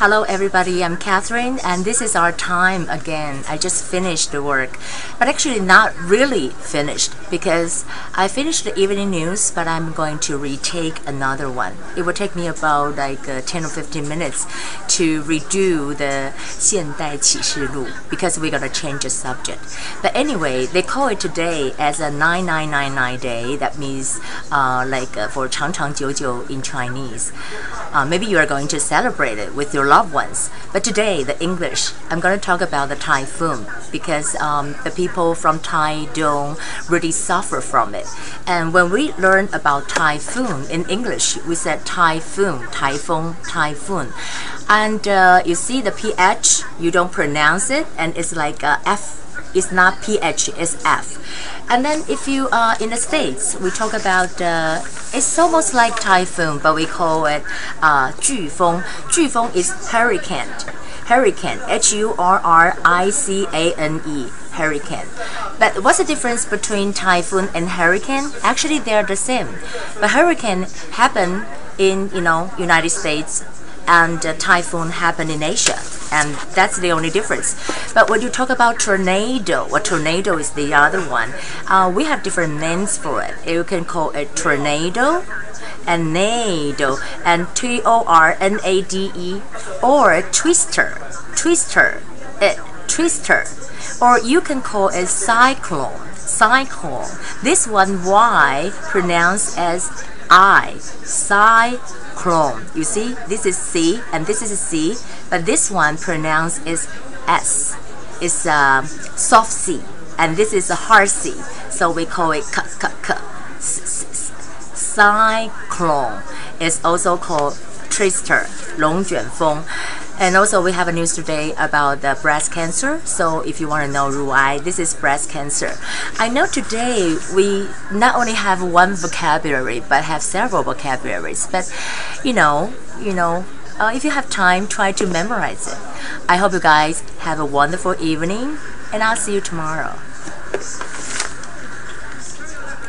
Hello everybody, I'm Catherine and this is our time again. I just finished the work, but actually not really finished because I finished the evening news, but I'm going to retake another one. It will take me about like uh, 10 or 15 minutes to redo the 现代启示录 because we're going to change the subject. But anyway, they call it today as a 9999 day. That means uh, like uh, for 长长久久in Chinese. Uh, maybe you are going to celebrate it with your loved ones. But today, the English, I'm going to talk about the typhoon because um, the people from Taitung really suffer from it. And when we learn about typhoon in English, we said typhoon, typhoon, typhoon. And uh, you see the PH, you don't pronounce it, and it's like uh, F it's not PH, it's F. And then if you are in the States, we talk about, uh, it's almost like typhoon, but we call it uh, 飓风. 飓风 is hurricane. Hurricane, H-U-R-R-I-C-A-N-E, hurricane. But what's the difference between typhoon and hurricane? Actually, they're the same. But hurricane happen in, you know, United States, and uh, typhoon happen in Asia, and that's the only difference. But when you talk about tornado, a tornado is the other one. Uh, we have different names for it. You can call it tornado, and nado, and T O R N A D E, or twister, twister, it, twister, or you can call it cyclone, cyclone. This one Y pronounced as I, cyclone. You see, this is C and this is C, but this one pronounced is S. It's a soft C, and this is a hard C, so we call it k k k. Cyclone is also called twister, 龙卷风. And also we have a news today about the breast cancer. So if you want to know Ruai, this is breast cancer. I know today we not only have one vocabulary but have several vocabularies. But you know, you know, uh, if you have time, try to memorize it. I hope you guys have a wonderful evening and I'll see you tomorrow.